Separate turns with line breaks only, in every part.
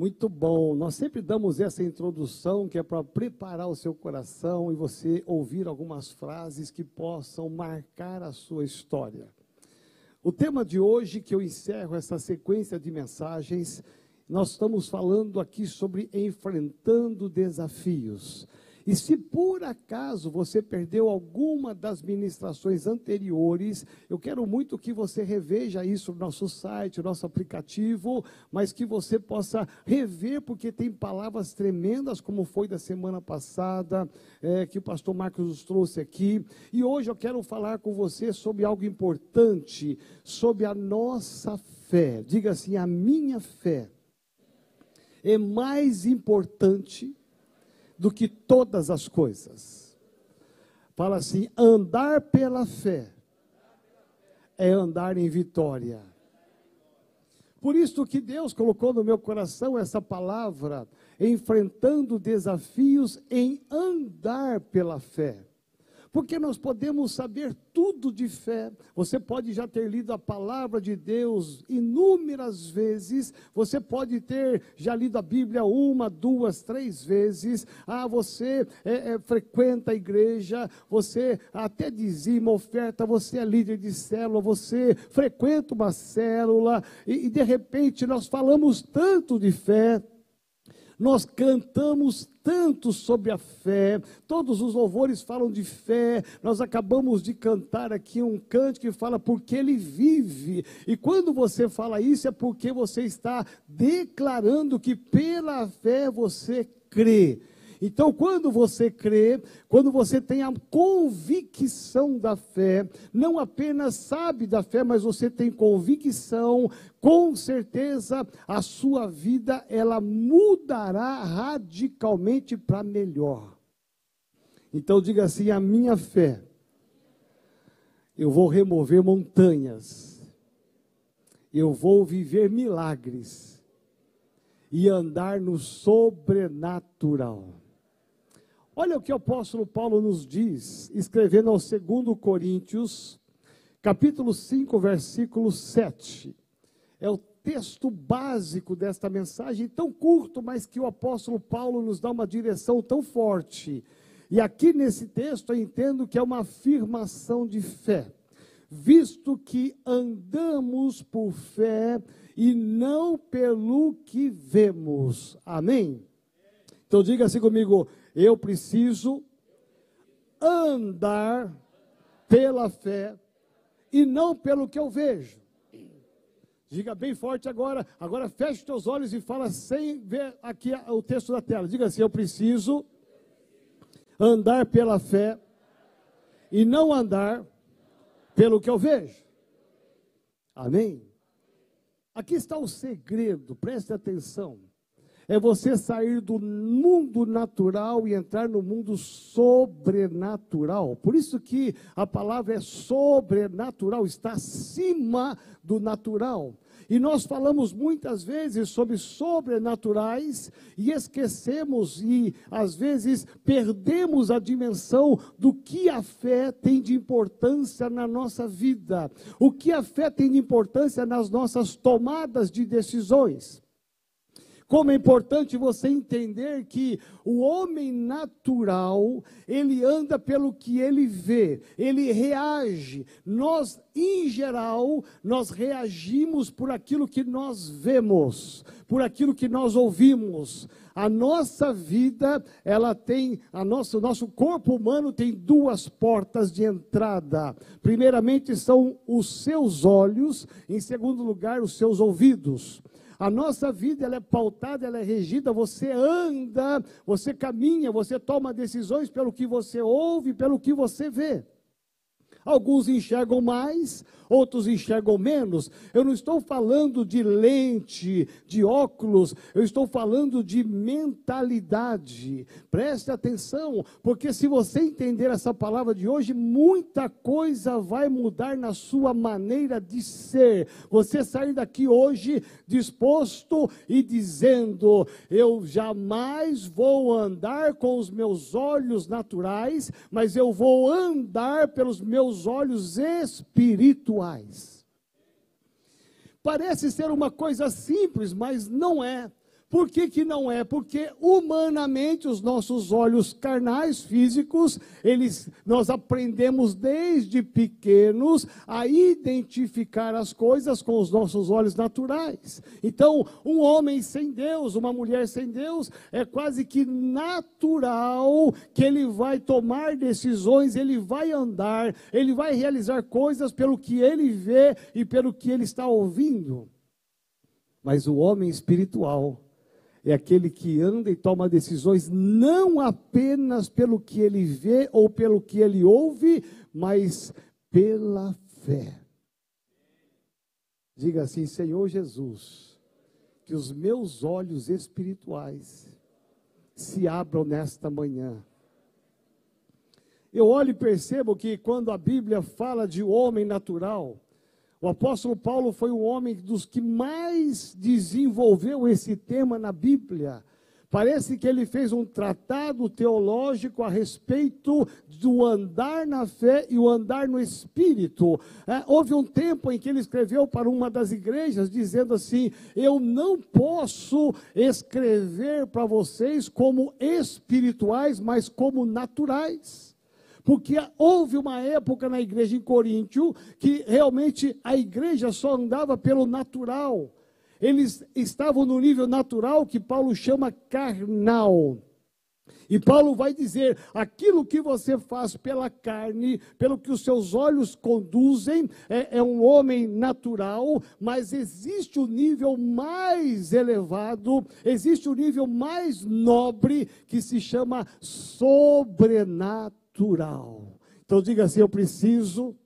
Muito bom. Nós sempre damos essa introdução que é para preparar o seu coração e você ouvir algumas frases que possam marcar a sua história. O tema de hoje, que eu encerro essa sequência de mensagens, nós estamos falando aqui sobre enfrentando desafios. E se por acaso você perdeu alguma das ministrações anteriores, eu quero muito que você reveja isso no nosso site, no nosso aplicativo, mas que você possa rever, porque tem palavras tremendas, como foi da semana passada, é, que o pastor Marcos nos trouxe aqui. E hoje eu quero falar com você sobre algo importante, sobre a nossa fé. Diga assim: a minha fé é mais importante do que todas as coisas. Fala assim: andar pela fé é andar em vitória. Por isso que Deus colocou no meu coração essa palavra, enfrentando desafios em andar pela fé porque nós podemos saber tudo de fé. Você pode já ter lido a palavra de Deus inúmeras vezes, você pode ter já lido a Bíblia uma, duas, três vezes. Ah, você é, é, frequenta a igreja, você até dizima, oferta, você é líder de célula, você frequenta uma célula, e, e de repente nós falamos tanto de fé. Nós cantamos tanto sobre a fé, todos os louvores falam de fé. Nós acabamos de cantar aqui um canto que fala porque ele vive. E quando você fala isso é porque você está declarando que pela fé você crê. Então, quando você crê, quando você tem a convicção da fé, não apenas sabe da fé, mas você tem convicção, com certeza a sua vida ela mudará radicalmente para melhor. Então diga assim: a minha fé, eu vou remover montanhas, eu vou viver milagres e andar no sobrenatural. Olha o que o apóstolo Paulo nos diz, escrevendo ao 2 Coríntios, capítulo 5, versículo 7. É o texto básico desta mensagem, tão curto, mas que o apóstolo Paulo nos dá uma direção tão forte. E aqui nesse texto eu entendo que é uma afirmação de fé, visto que andamos por fé e não pelo que vemos. Amém? Então diga assim comigo: eu preciso andar pela fé e não pelo que eu vejo. Diga bem forte agora. Agora feche teus olhos e fala sem ver aqui o texto da tela. Diga assim: Eu preciso andar pela fé e não andar pelo que eu vejo. Amém? Aqui está o segredo, preste atenção é você sair do mundo natural e entrar no mundo sobrenatural. Por isso que a palavra é sobrenatural, está acima do natural. E nós falamos muitas vezes sobre sobrenaturais e esquecemos e às vezes perdemos a dimensão do que a fé tem de importância na nossa vida, o que a fé tem de importância nas nossas tomadas de decisões. Como é importante você entender que o homem natural, ele anda pelo que ele vê, ele reage. Nós, em geral, nós reagimos por aquilo que nós vemos, por aquilo que nós ouvimos. A nossa vida, ela tem, a nossa, o nosso corpo humano tem duas portas de entrada. Primeiramente são os seus olhos, em segundo lugar, os seus ouvidos. A nossa vida ela é pautada, ela é regida, você anda, você caminha, você toma decisões pelo que você ouve, pelo que você vê. Alguns enxergam mais, outros enxergam menos. Eu não estou falando de lente, de óculos, eu estou falando de mentalidade. Preste atenção, porque se você entender essa palavra de hoje, muita coisa vai mudar na sua maneira de ser. Você sair daqui hoje disposto e dizendo: Eu jamais vou andar com os meus olhos naturais, mas eu vou andar pelos meus olhos espirituais espirituais. Parece ser uma coisa simples, mas não é. Por que, que não é? Porque humanamente os nossos olhos carnais, físicos, eles, nós aprendemos desde pequenos a identificar as coisas com os nossos olhos naturais. Então, um homem sem Deus, uma mulher sem Deus, é quase que natural que ele vai tomar decisões, ele vai andar, ele vai realizar coisas pelo que ele vê e pelo que ele está ouvindo. Mas o homem espiritual, é aquele que anda e toma decisões não apenas pelo que ele vê ou pelo que ele ouve, mas pela fé. Diga assim: Senhor Jesus, que os meus olhos espirituais se abram nesta manhã. Eu olho e percebo que quando a Bíblia fala de homem natural, o apóstolo Paulo foi um homem dos que mais desenvolveu esse tema na Bíblia. Parece que ele fez um tratado teológico a respeito do andar na fé e o andar no espírito. É, houve um tempo em que ele escreveu para uma das igrejas, dizendo assim: Eu não posso escrever para vocês como espirituais, mas como naturais. Porque houve uma época na igreja em Coríntio que realmente a igreja só andava pelo natural. Eles estavam no nível natural que Paulo chama carnal. E Paulo vai dizer: aquilo que você faz pela carne, pelo que os seus olhos conduzem, é, é, um homem natural, mas existe um nível mais elevado, existe um nível mais nobre, que se chama sobrenatural natural. Então diga assim: eu preciso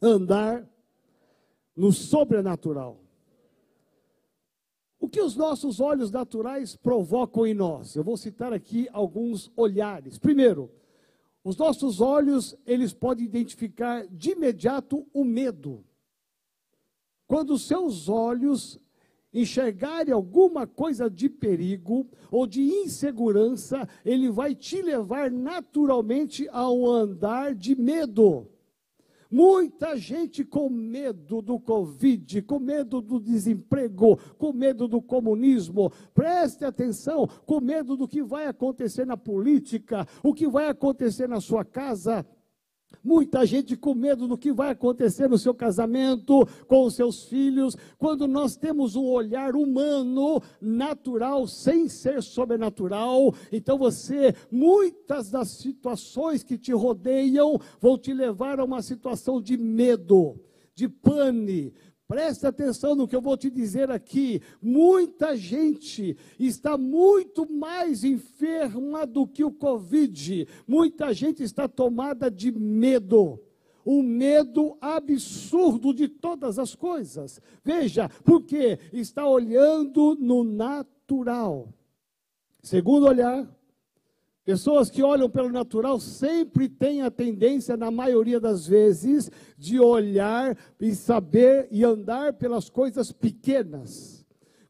andar no sobrenatural. O que os nossos olhos naturais provocam em nós? Eu vou citar aqui alguns olhares. Primeiro, os nossos olhos, eles podem identificar de imediato o medo. Quando os seus olhos enxergarem alguma coisa de perigo ou de insegurança, ele vai te levar naturalmente a um andar de medo. Muita gente com medo do Covid, com medo do desemprego, com medo do comunismo. Preste atenção, com medo do que vai acontecer na política, o que vai acontecer na sua casa. Muita gente com medo do que vai acontecer no seu casamento, com os seus filhos, quando nós temos um olhar humano, natural, sem ser sobrenatural. Então você, muitas das situações que te rodeiam vão te levar a uma situação de medo, de pane, Preste atenção no que eu vou te dizer aqui. Muita gente está muito mais enferma do que o Covid. Muita gente está tomada de medo. Um medo absurdo de todas as coisas. Veja, porque está olhando no natural. Segundo olhar, Pessoas que olham pelo natural sempre têm a tendência, na maioria das vezes, de olhar e saber e andar pelas coisas pequenas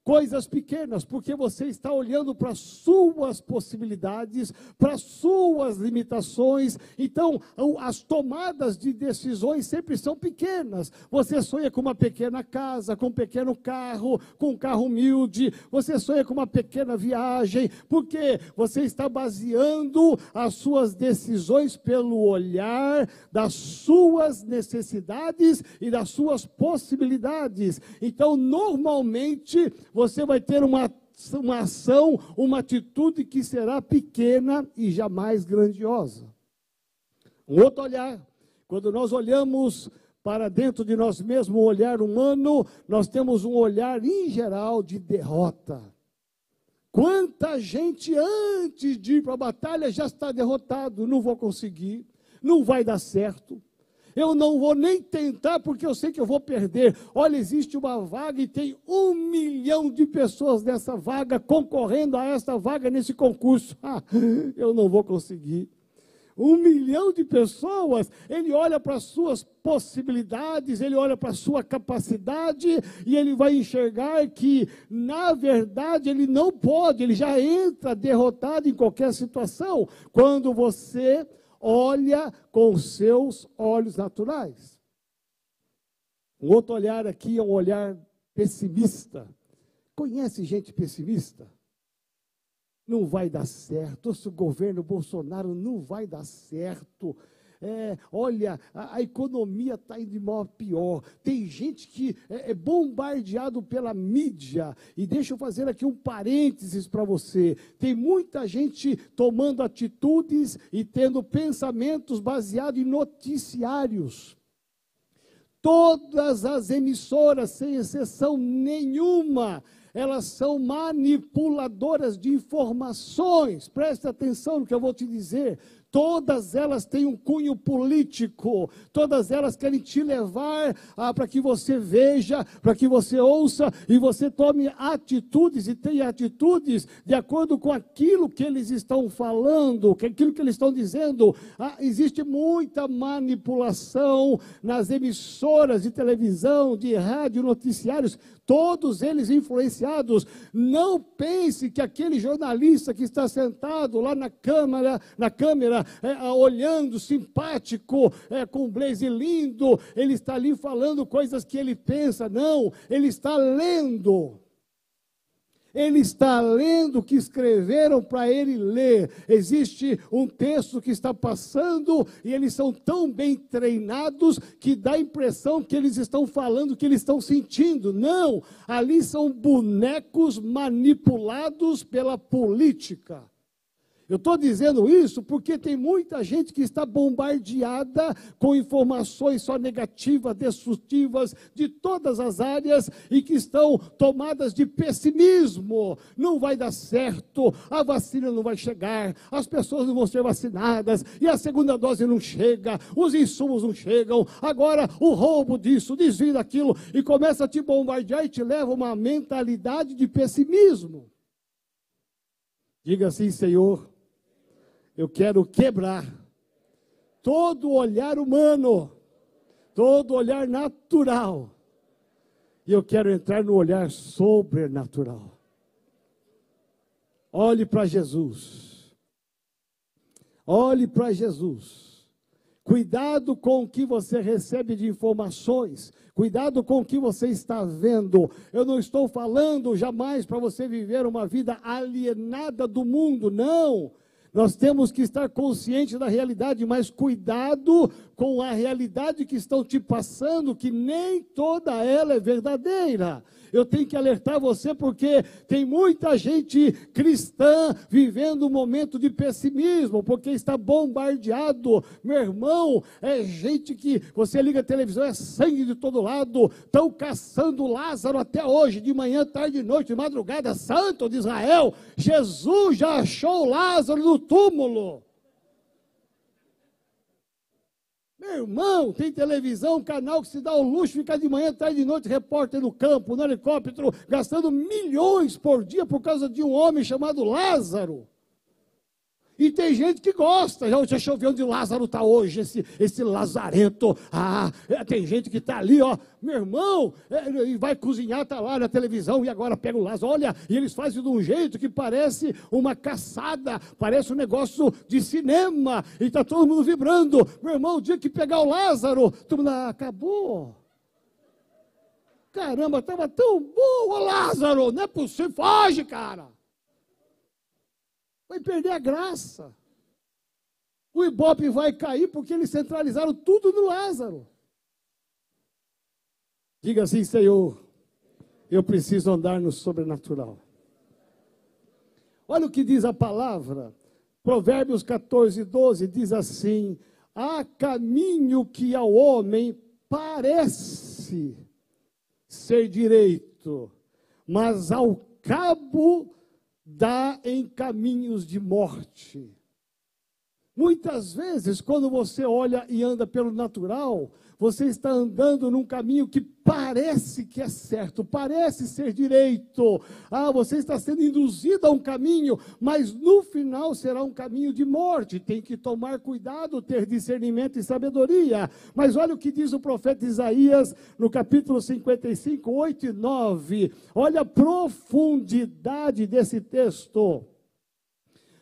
coisas pequenas, porque você está olhando para suas possibilidades, para suas limitações. Então, as tomadas de decisões sempre são pequenas. Você sonha com uma pequena casa, com um pequeno carro, com um carro humilde, você sonha com uma pequena viagem, porque você está baseando as suas decisões pelo olhar das suas necessidades e das suas possibilidades. Então, normalmente, você vai ter uma, uma ação, uma atitude que será pequena e jamais grandiosa. Um outro olhar, quando nós olhamos para dentro de nós mesmos, um olhar humano, nós temos um olhar em geral de derrota. Quanta gente antes de ir para a batalha já está derrotado, não vou conseguir, não vai dar certo. Eu não vou nem tentar porque eu sei que eu vou perder. Olha, existe uma vaga e tem um milhão de pessoas nessa vaga concorrendo a essa vaga nesse concurso. Ah, eu não vou conseguir. Um milhão de pessoas, ele olha para as suas possibilidades, ele olha para a sua capacidade e ele vai enxergar que, na verdade, ele não pode, ele já entra derrotado em qualquer situação. Quando você olha com os seus olhos naturais. Um outro olhar aqui é um olhar pessimista. Conhece gente pessimista? Não vai dar certo. Esse governo Bolsonaro não vai dar certo. É, olha, a, a economia está indo de mal a pior. Tem gente que é, é bombardeado pela mídia. E deixa eu fazer aqui um parênteses para você. Tem muita gente tomando atitudes e tendo pensamentos baseados em noticiários. Todas as emissoras, sem exceção nenhuma, elas são manipuladoras de informações. Preste atenção no que eu vou te dizer. Todas elas têm um cunho político, todas elas querem te levar ah, para que você veja, para que você ouça e você tome atitudes e tenha atitudes de acordo com aquilo que eles estão falando, com aquilo que eles estão dizendo. Ah, existe muita manipulação nas emissoras de televisão, de rádio, noticiários, todos eles influenciados. Não pense que aquele jornalista que está sentado lá na câmara, na câmera, é, olhando, simpático, é, com um blaze lindo, ele está ali falando coisas que ele pensa. Não, ele está lendo. Ele está lendo o que escreveram para ele ler. Existe um texto que está passando e eles são tão bem treinados que dá a impressão que eles estão falando, que eles estão sentindo. Não, ali são bonecos manipulados pela política. Eu estou dizendo isso porque tem muita gente que está bombardeada com informações só negativas, destrutivas, de todas as áreas e que estão tomadas de pessimismo. Não vai dar certo, a vacina não vai chegar, as pessoas não vão ser vacinadas e a segunda dose não chega, os insumos não chegam. Agora o roubo disso, desvio daquilo e começa a te bombardear e te leva a uma mentalidade de pessimismo. Diga assim, Senhor, eu quero quebrar todo olhar humano, todo olhar natural, e eu quero entrar no olhar sobrenatural. Olhe para Jesus. Olhe para Jesus. Cuidado com o que você recebe de informações. Cuidado com o que você está vendo. Eu não estou falando jamais para você viver uma vida alienada do mundo, não. Nós temos que estar conscientes da realidade, mas cuidado com a realidade que estão te passando, que nem toda ela é verdadeira. Eu tenho que alertar você porque tem muita gente cristã vivendo um momento de pessimismo, porque está bombardeado. Meu irmão, é gente que você liga a televisão, é sangue de todo lado. Estão caçando Lázaro até hoje, de manhã, tarde e noite, de madrugada, santo de Israel. Jesus já achou Lázaro no túmulo. Meu irmão, tem televisão, canal que se dá o luxo, ficar de manhã, tarde de noite, repórter no campo, no helicóptero, gastando milhões por dia por causa de um homem chamado Lázaro. E tem gente que gosta. Já, eu ver onde Lázaro está hoje, esse, esse lazarento. Ah, é, tem gente que está ali, ó. Meu irmão, é, e vai cozinhar, está lá na televisão, e agora pega o Lázaro. Olha, e eles fazem de um jeito que parece uma caçada, parece um negócio de cinema, e está todo mundo vibrando. Meu irmão, o dia que pegar o Lázaro, todo mundo, ah, acabou. Caramba, estava tão bom, Lázaro, não é possível, foge, cara vai perder a graça. O Ibope vai cair porque eles centralizaram tudo no Lázaro. Diga assim, Senhor, eu preciso andar no sobrenatural. Olha o que diz a palavra. Provérbios 14, 12 diz assim: Há caminho que ao homem parece ser direito, mas ao cabo dá em caminhos de morte. Muitas vezes, quando você olha e anda pelo natural, você está andando num caminho que parece que é certo, parece ser direito. Ah, você está sendo induzido a um caminho, mas no final será um caminho de morte. Tem que tomar cuidado, ter discernimento e sabedoria. Mas olha o que diz o profeta Isaías no capítulo 55, 8 e 9. Olha a profundidade desse texto.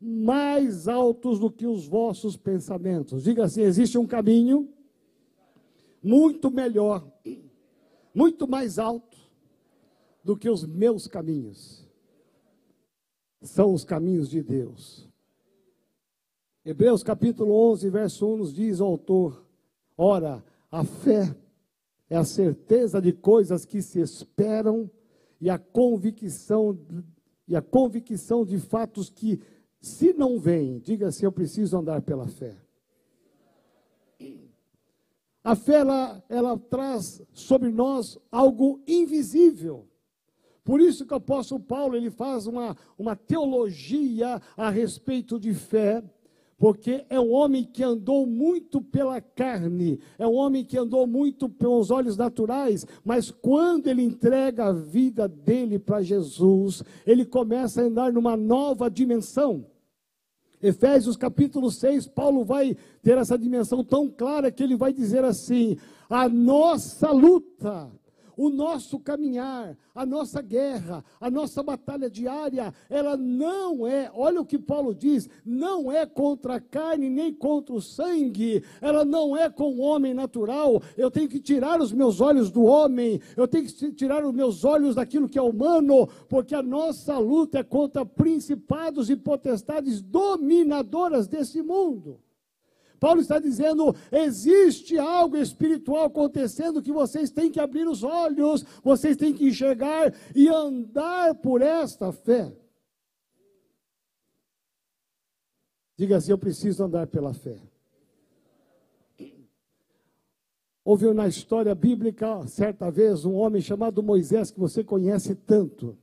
mais altos do que os vossos pensamentos. Diga assim: existe um caminho muito melhor, muito mais alto do que os meus caminhos. São os caminhos de Deus. Hebreus capítulo 11, verso 1 nos diz o autor: Ora, a fé é a certeza de coisas que se esperam e a convicção e a convicção de fatos que se não vêm, diga se eu preciso andar pela fé. A fé, ela, ela traz sobre nós algo invisível. Por isso que o apóstolo Paulo, ele faz uma, uma teologia a respeito de fé, porque é um homem que andou muito pela carne, é um homem que andou muito pelos olhos naturais, mas quando ele entrega a vida dele para Jesus, ele começa a andar numa nova dimensão. Efésios capítulo 6, Paulo vai ter essa dimensão tão clara que ele vai dizer assim: a nossa luta o nosso caminhar, a nossa guerra, a nossa batalha diária, ela não é, olha o que Paulo diz, não é contra a carne nem contra o sangue, ela não é com o homem natural. Eu tenho que tirar os meus olhos do homem, eu tenho que tirar os meus olhos daquilo que é humano, porque a nossa luta é contra principados e potestades dominadoras desse mundo. Paulo está dizendo: existe algo espiritual acontecendo que vocês têm que abrir os olhos, vocês têm que enxergar e andar por esta fé. Diga assim: eu preciso andar pela fé. Houve na história bíblica, certa vez, um homem chamado Moisés, que você conhece tanto.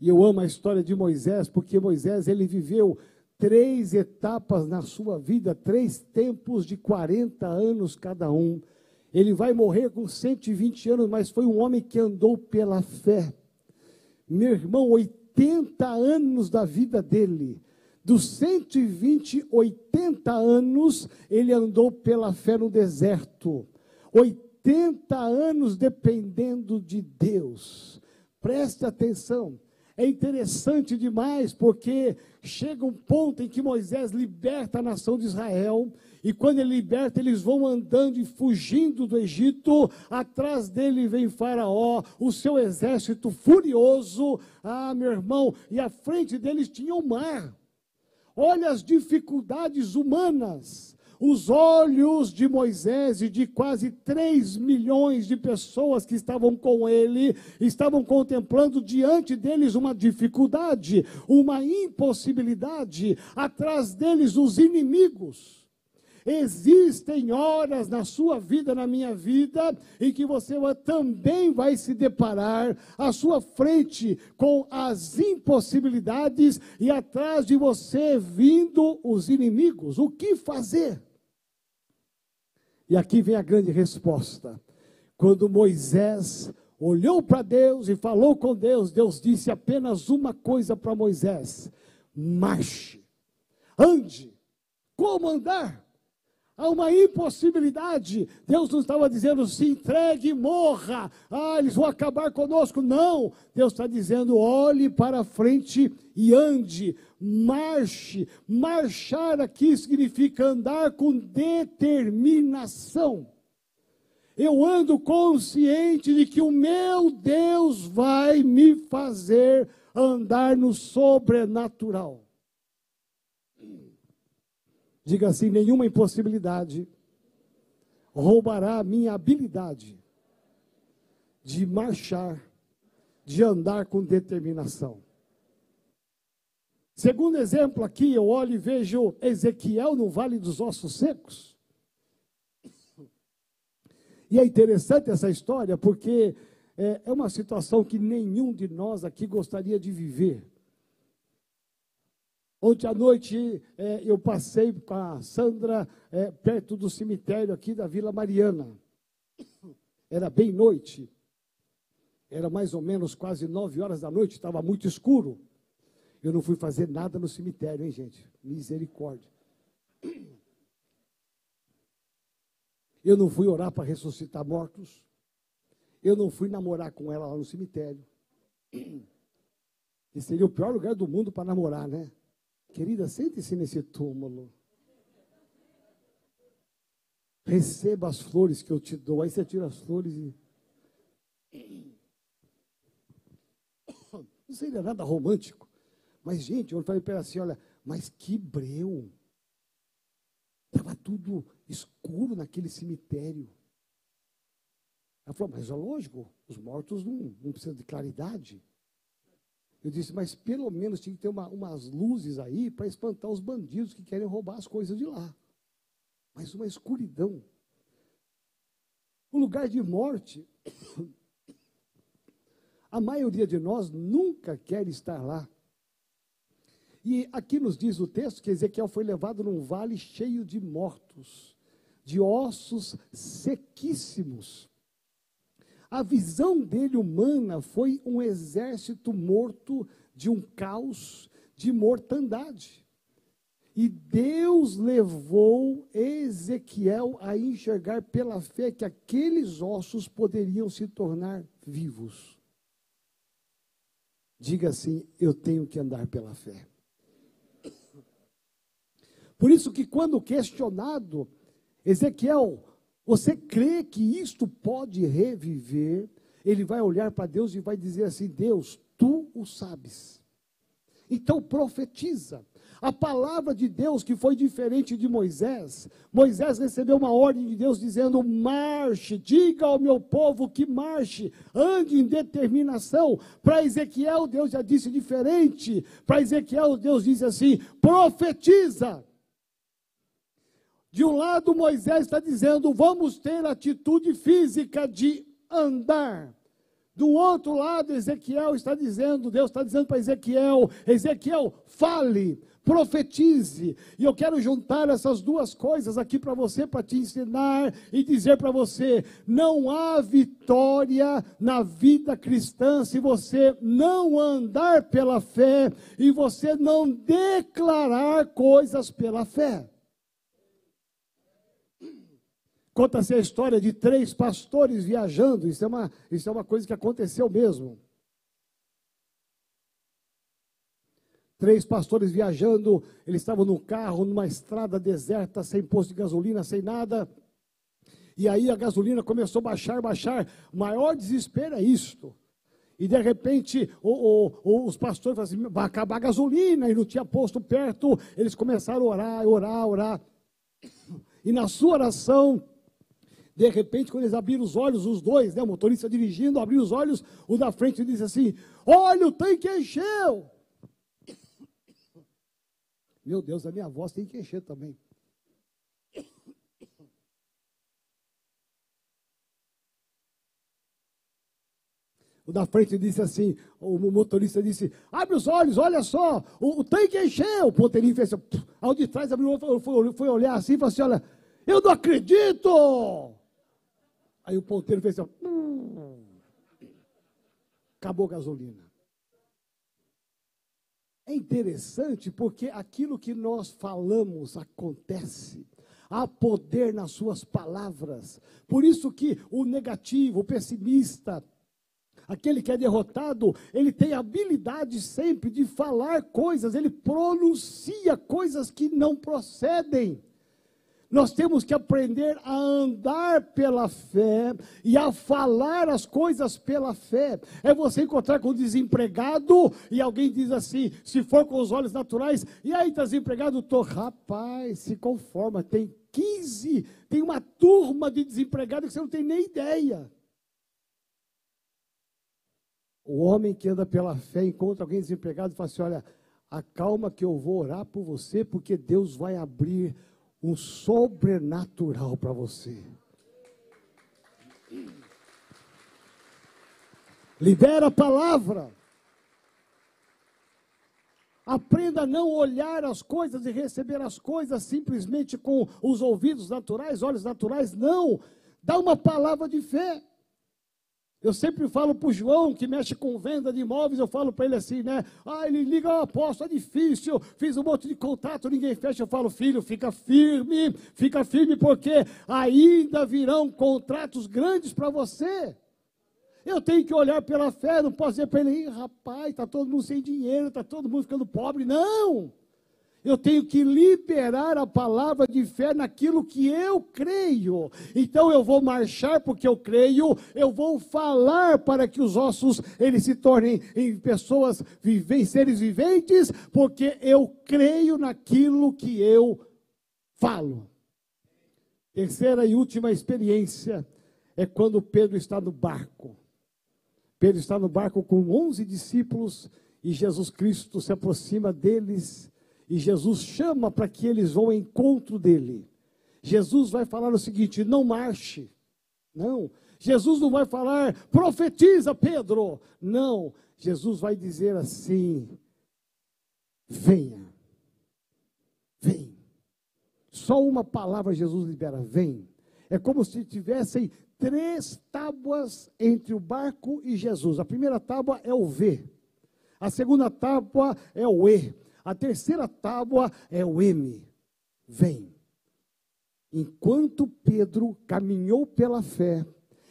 E eu amo a história de Moisés, porque Moisés, ele viveu três etapas na sua vida, três tempos de 40 anos cada um. Ele vai morrer com 120 anos, mas foi um homem que andou pela fé. Meu irmão, 80 anos da vida dele. Dos 120, 80 anos, ele andou pela fé no deserto. 80 anos dependendo de Deus. Preste atenção. É interessante demais, porque chega um ponto em que Moisés liberta a nação de Israel, e quando ele liberta, eles vão andando e fugindo do Egito, atrás dele vem Faraó, o seu exército furioso, ah, meu irmão, e à frente deles tinha o mar. Olha as dificuldades humanas os olhos de Moisés e de quase 3 milhões de pessoas que estavam com ele estavam contemplando diante deles uma dificuldade, uma impossibilidade, atrás deles os inimigos. Existem horas na sua vida, na minha vida, em que você também vai se deparar à sua frente com as impossibilidades e atrás de você vindo os inimigos. O que fazer? E aqui vem a grande resposta. Quando Moisés olhou para Deus e falou com Deus, Deus disse apenas uma coisa para Moisés: marche, ande. Como andar? Há uma impossibilidade. Deus não estava dizendo se entregue e morra. Ah, eles vão acabar conosco. Não. Deus está dizendo olhe para frente e ande. Marche. Marchar aqui significa andar com determinação. Eu ando consciente de que o meu Deus vai me fazer andar no sobrenatural. Diga assim: nenhuma impossibilidade roubará a minha habilidade de marchar, de andar com determinação. Segundo exemplo aqui, eu olho e vejo Ezequiel no Vale dos Ossos Secos. E é interessante essa história, porque é, é uma situação que nenhum de nós aqui gostaria de viver. Ontem à noite é, eu passei com a Sandra é, perto do cemitério aqui da Vila Mariana. Era bem noite. Era mais ou menos quase nove horas da noite, estava muito escuro. Eu não fui fazer nada no cemitério, hein, gente? Misericórdia. Eu não fui orar para ressuscitar mortos. Eu não fui namorar com ela lá no cemitério. Que seria o pior lugar do mundo para namorar, né? Querida, sente-se nesse túmulo. Receba as flores que eu te dou. Aí você tira as flores e. Não seria nada romântico. Mas, gente, eu falei para assim: olha, mas que breu. Estava tudo escuro naquele cemitério. Ela falou, mas é lógico, os mortos não, não precisam de claridade. Eu disse, mas pelo menos tinha que ter uma, umas luzes aí para espantar os bandidos que querem roubar as coisas de lá. Mas uma escuridão. O lugar de morte, a maioria de nós nunca quer estar lá. E aqui nos diz o texto que Ezequiel foi levado num vale cheio de mortos, de ossos sequíssimos. A visão dele humana foi um exército morto de um caos de mortandade. E Deus levou Ezequiel a enxergar pela fé que aqueles ossos poderiam se tornar vivos. Diga assim: eu tenho que andar pela fé. Por isso que quando questionado, Ezequiel, você crê que isto pode reviver? Ele vai olhar para Deus e vai dizer assim: Deus, tu o sabes. Então profetiza. A palavra de Deus que foi diferente de Moisés. Moisés recebeu uma ordem de Deus dizendo: marche, diga ao meu povo que marche, ande em determinação. Para Ezequiel, Deus já disse diferente. Para Ezequiel, Deus diz assim: profetiza. De um lado, Moisés está dizendo: vamos ter atitude física de andar. Do outro lado, Ezequiel está dizendo, Deus está dizendo para Ezequiel: Ezequiel, fale, profetize. E eu quero juntar essas duas coisas aqui para você, para te ensinar e dizer para você: não há vitória na vida cristã se você não andar pela fé e você não declarar coisas pela fé. Conta-se a história de três pastores viajando. Isso é, uma, isso é uma coisa que aconteceu mesmo. Três pastores viajando, eles estavam no carro, numa estrada deserta, sem posto de gasolina, sem nada. E aí a gasolina começou a baixar, baixar. O maior desespero é isto. E de repente o, o, os pastores falaram assim: vai acabar a gasolina, e não tinha posto perto. Eles começaram a orar, orar, orar. E na sua oração, de repente, quando eles abriram os olhos, os dois, né, o motorista dirigindo, abriu os olhos, o da frente disse assim: Olha, o tanque encheu. Meu Deus, a minha voz tem que encher também. O da frente disse assim, o motorista disse, abre os olhos, olha só, o, o tanque encheu. O ponteirinho fez assim, ao de trás abriu, foi, foi olhar assim e falou assim, olha, eu não acredito. Aí o ponteiro fez assim, hum, acabou a gasolina. É interessante porque aquilo que nós falamos acontece. Há poder nas suas palavras. Por isso que o negativo, o pessimista, aquele que é derrotado, ele tem habilidade sempre de falar coisas, ele pronuncia coisas que não procedem. Nós temos que aprender a andar pela fé e a falar as coisas pela fé. É você encontrar com um desempregado e alguém diz assim, se for com os olhos naturais, e aí desempregado? Tô, rapaz, se conforma, tem 15, tem uma turma de desempregados que você não tem nem ideia. O homem que anda pela fé encontra alguém desempregado e fala assim: olha, acalma que eu vou orar por você, porque Deus vai abrir um sobrenatural para você. Libera a palavra. Aprenda a não olhar as coisas e receber as coisas simplesmente com os ouvidos naturais, olhos naturais. Não. Dá uma palavra de fé. Eu sempre falo para o João, que mexe com venda de imóveis, eu falo para ele assim, né? Ah, ele liga, oh, aposto, é difícil, fiz um monte de contrato, ninguém fecha. Eu falo, filho, fica firme, fica firme, porque ainda virão contratos grandes para você. Eu tenho que olhar pela fé, não posso dizer para ele, rapaz, está todo mundo sem dinheiro, está todo mundo ficando pobre. Não! Eu tenho que liberar a palavra de fé naquilo que eu creio. Então eu vou marchar porque eu creio, eu vou falar para que os ossos eles se tornem em pessoas vivem, seres viventes, porque eu creio naquilo que eu falo. Terceira e última experiência é quando Pedro está no barco. Pedro está no barco com 11 discípulos e Jesus Cristo se aproxima deles e Jesus chama para que eles vão ao encontro dele. Jesus vai falar o seguinte: não marche. Não. Jesus não vai falar, profetiza, Pedro. Não. Jesus vai dizer assim: venha. Vem. Só uma palavra Jesus libera: vem. É como se tivessem três tábuas entre o barco e Jesus. A primeira tábua é o V. A segunda tábua é o E. A terceira tábua é o M. Vem. Enquanto Pedro caminhou pela fé,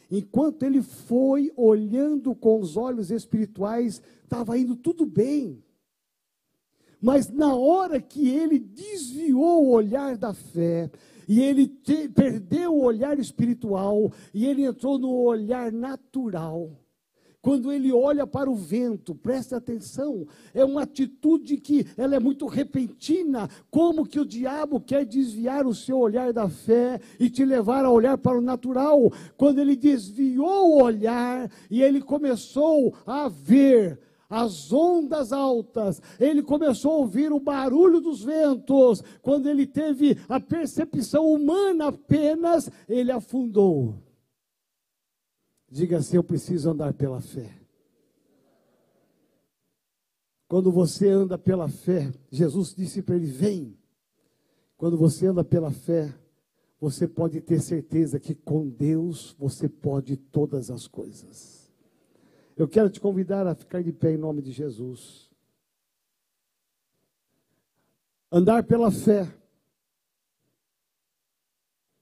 enquanto ele foi olhando com os olhos espirituais, estava indo tudo bem. Mas na hora que ele desviou o olhar da fé, e ele te, perdeu o olhar espiritual, e ele entrou no olhar natural, quando ele olha para o vento, preste atenção, é uma atitude que ela é muito repentina, como que o diabo quer desviar o seu olhar da fé e te levar a olhar para o natural. Quando ele desviou o olhar e ele começou a ver as ondas altas, ele começou a ouvir o barulho dos ventos. Quando ele teve a percepção humana apenas, ele afundou. Diga assim: Eu preciso andar pela fé. Quando você anda pela fé, Jesus disse para ele: Vem. Quando você anda pela fé, você pode ter certeza que com Deus você pode todas as coisas. Eu quero te convidar a ficar de pé em nome de Jesus. Andar pela fé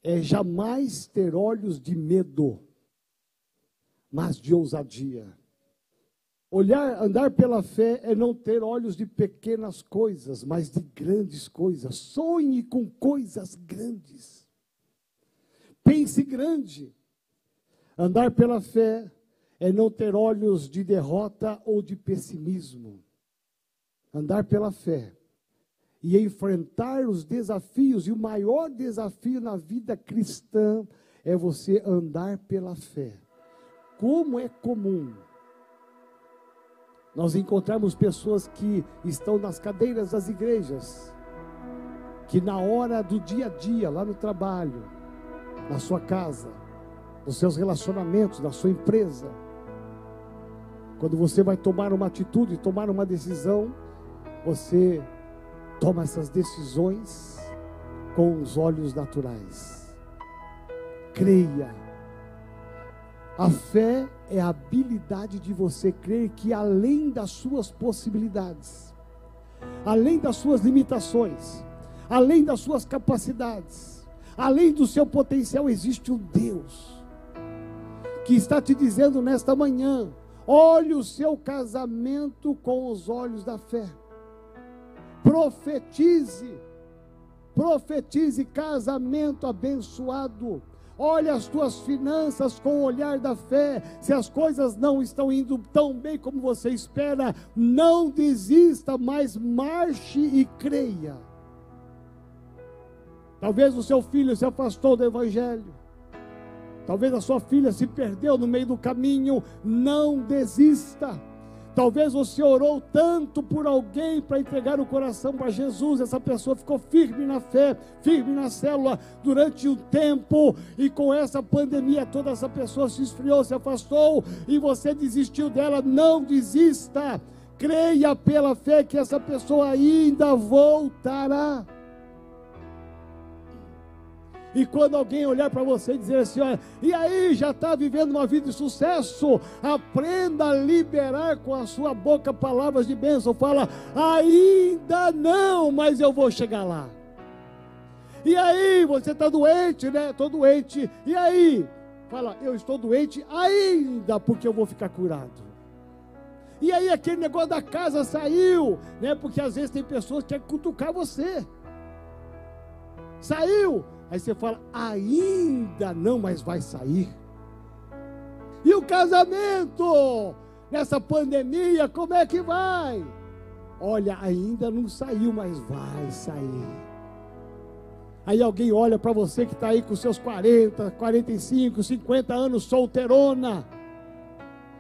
é jamais ter olhos de medo mas de ousadia. Olhar, andar pela fé é não ter olhos de pequenas coisas, mas de grandes coisas. Sonhe com coisas grandes. Pense grande. Andar pela fé é não ter olhos de derrota ou de pessimismo. Andar pela fé e enfrentar os desafios, e o maior desafio na vida cristã é você andar pela fé como é comum nós encontramos pessoas que estão nas cadeiras das igrejas, que na hora do dia a dia, lá no trabalho, na sua casa, nos seus relacionamentos, na sua empresa, quando você vai tomar uma atitude, tomar uma decisão, você toma essas decisões com os olhos naturais. Creia a fé é a habilidade de você crer que além das suas possibilidades, além das suas limitações, além das suas capacidades, além do seu potencial, existe um Deus que está te dizendo nesta manhã: olhe o seu casamento com os olhos da fé, profetize, profetize casamento abençoado Olha as tuas finanças com o olhar da fé. Se as coisas não estão indo tão bem como você espera, não desista, mas marche e creia. Talvez o seu filho se afastou do Evangelho. Talvez a sua filha se perdeu no meio do caminho. Não desista. Talvez você orou tanto por alguém para entregar o coração para Jesus, essa pessoa ficou firme na fé, firme na célula durante um tempo, e com essa pandemia toda essa pessoa se esfriou, se afastou, e você desistiu dela. Não desista, creia pela fé que essa pessoa ainda voltará. E quando alguém olhar para você e dizer assim: olha, e aí, já está vivendo uma vida de sucesso? Aprenda a liberar com a sua boca palavras de bênção. Fala, ainda não, mas eu vou chegar lá. E aí, você está doente, né? Estou doente. E aí? Fala, eu estou doente ainda, porque eu vou ficar curado. E aí aquele negócio da casa saiu, né? Porque às vezes tem pessoas que querem cutucar você. Saiu, Aí você fala, ainda não, mas vai sair. E o casamento? Nessa pandemia, como é que vai? Olha, ainda não saiu, mas vai sair. Aí alguém olha para você que está aí com seus 40, 45, 50 anos, solteirona.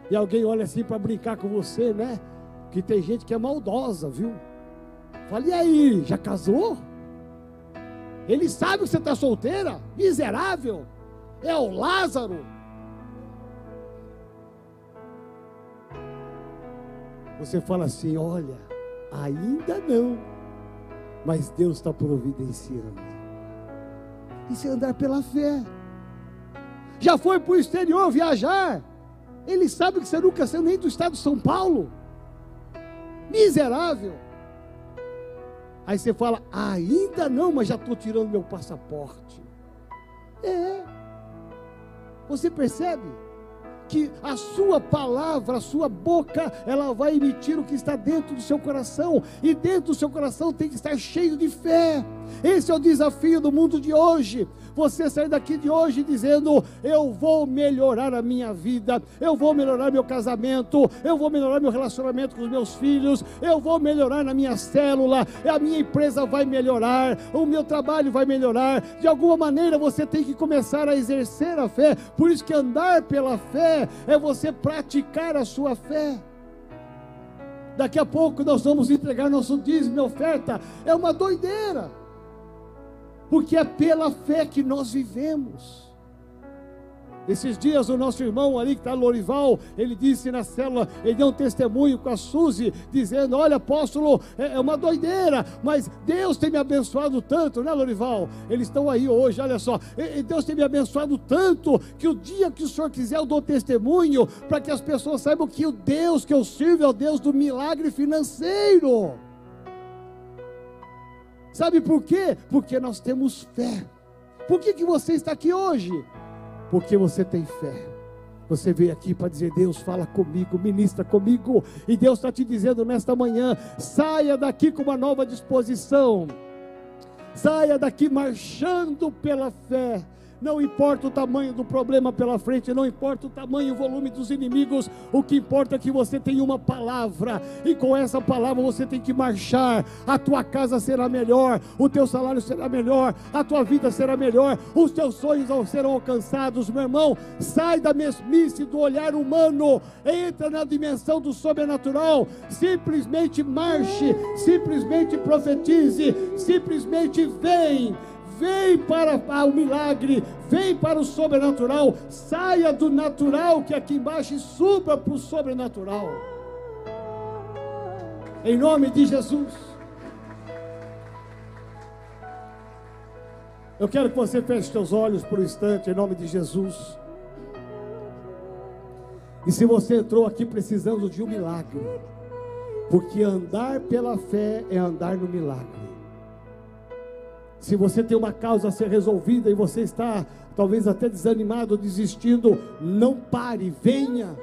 E alguém olha assim para brincar com você, né? Que tem gente que é maldosa, viu? Fala, e aí, já casou? Ele sabe que você está solteira, miserável. É o Lázaro. Você fala assim: olha, ainda não, mas Deus está providenciando. Isso é andar pela fé. Já foi para o exterior viajar? Ele sabe que você nunca saiu nem do estado de São Paulo. Miserável. Aí você fala, ainda não, mas já estou tirando meu passaporte. É. Você percebe? que a sua palavra, a sua boca, ela vai emitir o que está dentro do seu coração, e dentro do seu coração tem que estar cheio de fé. Esse é o desafio do mundo de hoje. Você sair daqui de hoje dizendo: Eu vou melhorar a minha vida, eu vou melhorar meu casamento, eu vou melhorar meu relacionamento com os meus filhos, eu vou melhorar na minha célula, a minha empresa vai melhorar, o meu trabalho vai melhorar. De alguma maneira você tem que começar a exercer a fé. Por isso que andar pela fé é você praticar a sua fé. Daqui a pouco nós vamos entregar nosso dízimo e oferta. É uma doideira porque é pela fé que nós vivemos. Esses dias o nosso irmão ali que está Lorival, ele disse na célula, ele deu um testemunho com a Suzy, dizendo, olha apóstolo, é, é uma doideira, mas Deus tem me abençoado tanto, né Lorival? Eles estão aí hoje, olha só, Deus tem me abençoado tanto, que o dia que o senhor quiser eu dou testemunho, para que as pessoas saibam que o Deus que eu sirvo é o Deus do milagre financeiro. Sabe por quê? Porque nós temos fé. Por que, que você está aqui hoje? Porque você tem fé. Você veio aqui para dizer: Deus, fala comigo, ministra comigo. E Deus está te dizendo nesta manhã: saia daqui com uma nova disposição. Saia daqui marchando pela fé não importa o tamanho do problema pela frente, não importa o tamanho e o volume dos inimigos, o que importa é que você tem uma palavra, e com essa palavra você tem que marchar. A tua casa será melhor, o teu salário será melhor, a tua vida será melhor, os teus sonhos serão alcançados, meu irmão. Sai da mesmice do olhar humano, entra na dimensão do sobrenatural. Simplesmente marche, simplesmente profetize, simplesmente vem vem para o milagre, vem para o sobrenatural, saia do natural que aqui embaixo e suba para o sobrenatural. Em nome de Jesus. Eu quero que você feche seus olhos por um instante, em nome de Jesus. E se você entrou aqui precisando de um milagre, porque andar pela fé é andar no milagre. Se você tem uma causa a ser resolvida e você está talvez até desanimado, desistindo, não pare, venha.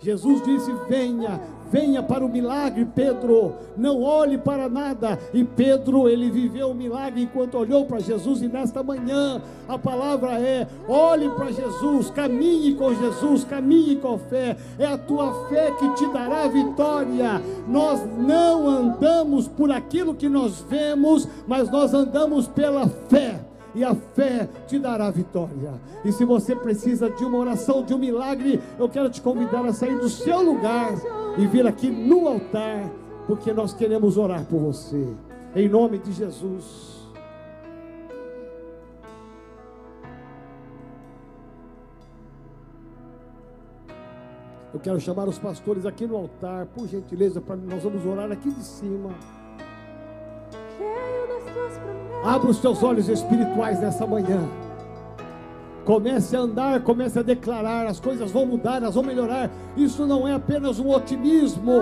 Jesus disse: Venha, venha para o milagre, Pedro. Não olhe para nada. E Pedro, ele viveu o milagre enquanto olhou para Jesus. E nesta manhã, a palavra é: olhe para Jesus, caminhe com Jesus, caminhe com fé. É a tua fé que te dará vitória. Nós não andamos por aquilo que nós vemos, mas nós andamos pela fé e a fé te dará vitória. E se você precisa de uma oração, de um milagre, eu quero te convidar a sair do seu lugar e vir aqui no altar, porque nós queremos orar por você. Em nome de Jesus. Eu quero chamar os pastores aqui no altar, por gentileza, para nós vamos orar aqui de cima. Abra os teus olhos espirituais nessa manhã. Comece a andar, comece a declarar, as coisas vão mudar, elas vão melhorar. Isso não é apenas um otimismo,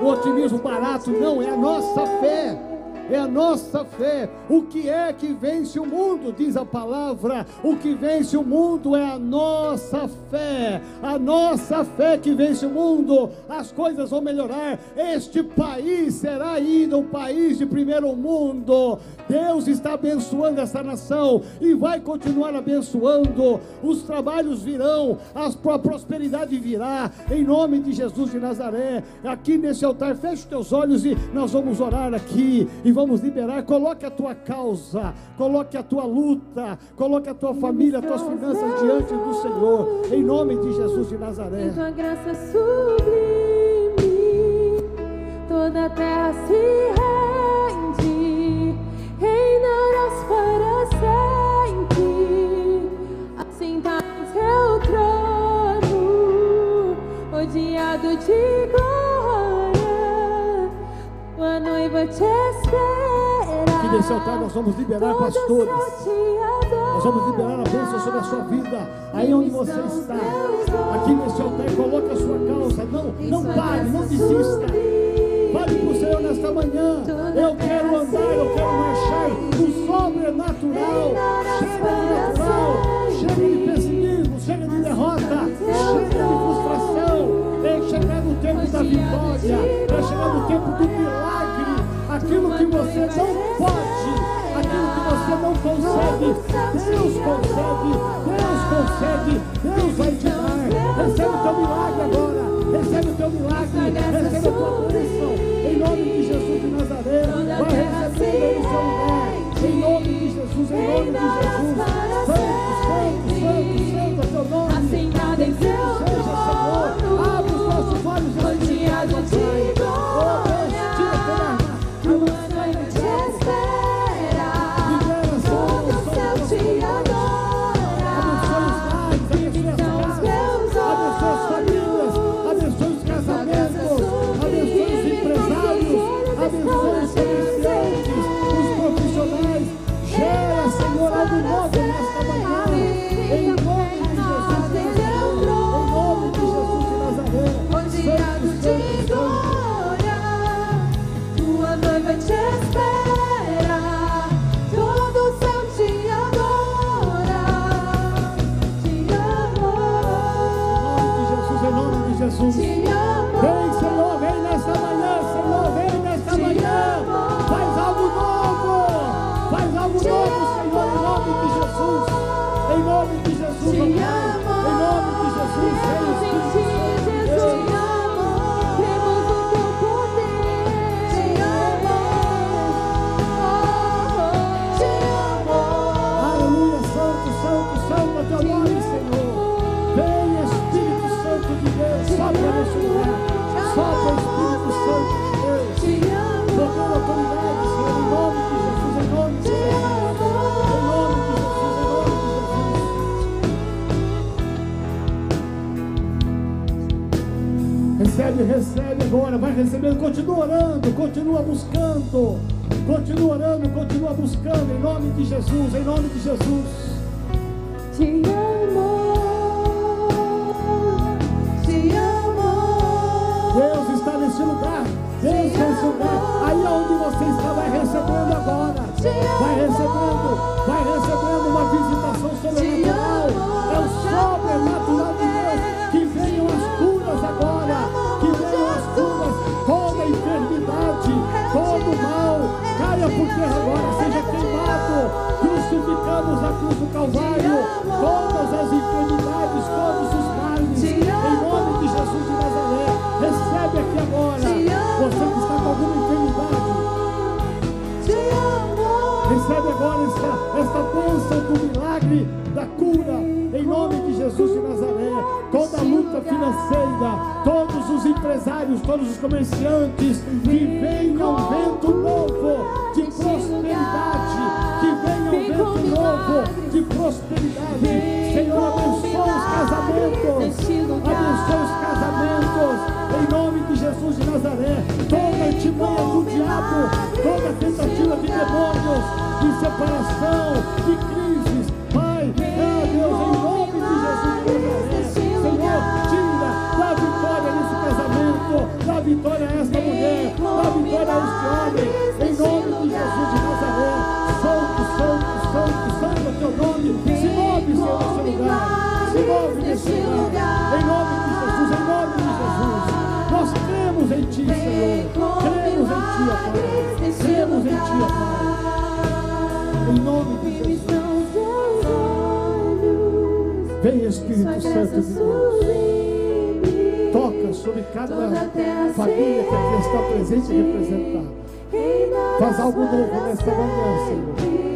um otimismo barato, não, é a nossa fé é a nossa fé. O que é que vence o mundo? Diz a palavra. O que vence o mundo é a nossa fé. A nossa fé que vence o mundo. As coisas vão melhorar. Este país será ainda um país de primeiro mundo. Deus está abençoando essa nação e vai continuar abençoando. Os trabalhos virão, a prosperidade virá, em nome de Jesus de Nazaré. Aqui nesse altar, feche os teus olhos e nós vamos orar aqui e vamos liberar. Coloque a tua causa, coloque a tua luta, coloque a tua família, as tuas finanças diante do Senhor, em nome de Jesus de Nazaré.
Tua graça sublime, toda a terra se rende reinarás para sempre, assentado em teu trono, odiado de glória,
Aqui nesse altar nós vamos liberar pastores. Nós vamos liberar a bênção sobre a sua vida, aí onde você está. Aqui nesse altar, coloque a sua causa. Não, não pare, não desista. Fale para o Senhor nesta manhã. Eu quero andar, eu quero marchar no sobrenatural. Chega de natural, chega de não pode, aquilo que você não consegue, Deus consegue, Deus consegue, Deus vai te dar. Recebe o teu milagre agora. Recebe o teu milagre, recebe a tua bênção. Em nome de Jesus de Nazaré, vai receber no seu lugar. Em nome de Jesus, em nome de Jesus. Agora, vai recebendo, continua orando, continua buscando, continua orando, continua buscando, em nome de Jesus, em nome de Jesus.
Te amo, te amo.
Deus está nesse lugar, Deus está nesse lugar, aí onde você está, vai recebendo agora, vai recebendo, vai recebendo uma visitação sobrenatural, por terra agora, seja queimado, crucificamos na cruz do Calvário, todas as enfermidades, todos os males, em nome de Jesus de Nazaré, recebe aqui agora, você que está com alguma enfermidade, Recebe agora esta, esta bênção do milagre, da cura, em nome de Jesus de Nazaré. Toda luta financeira, todos os empresários, todos os comerciantes, que venha um vento novo prosperidade, que venha um vento novo de prosperidade. Senhor, abençoa os casamentos, abençoa os casamentos, em nome de Jesus de Nazaré. Toda artimanha do diabo, toda tentativa de demônios, de separação, de crise Em nome de
Jesus, em nome de
Jesus.
Nós cremos em Ti,
Senhor. Cremos em Ti, Pai. Cremos em Ti, Pai. Em nome de Jesus. Vem Espírito Santo de Deus. Toca sobre cada família que aqui está presente e representada. Faz algo novo nesta manhã, Senhor.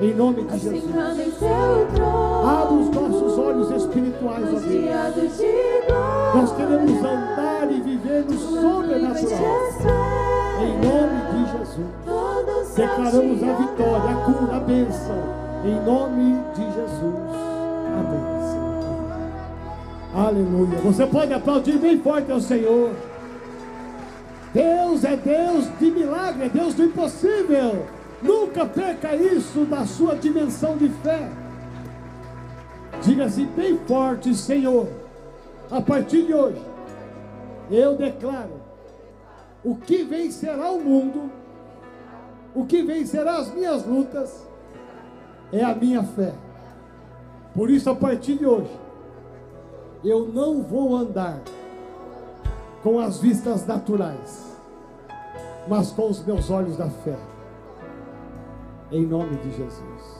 Em nome de Jesus. Abra os nossos olhos espirituais, ó Deus. Nós queremos andar e viver no sobrenatural. Em nome de Jesus. Declaramos a vitória, a cura, a bênção. Em nome de Jesus. Amém. Senhor. Aleluia. Você pode aplaudir bem forte ao Senhor. Deus é Deus de milagre, é Deus do impossível. Nunca perca isso da sua dimensão de fé. Diga assim bem forte, Senhor. A partir de hoje, eu declaro: o que vencerá o mundo, o que vencerá as minhas lutas, é a minha fé. Por isso, a partir de hoje, eu não vou andar com as vistas naturais, mas com os meus olhos da fé. Em nome de Jesus.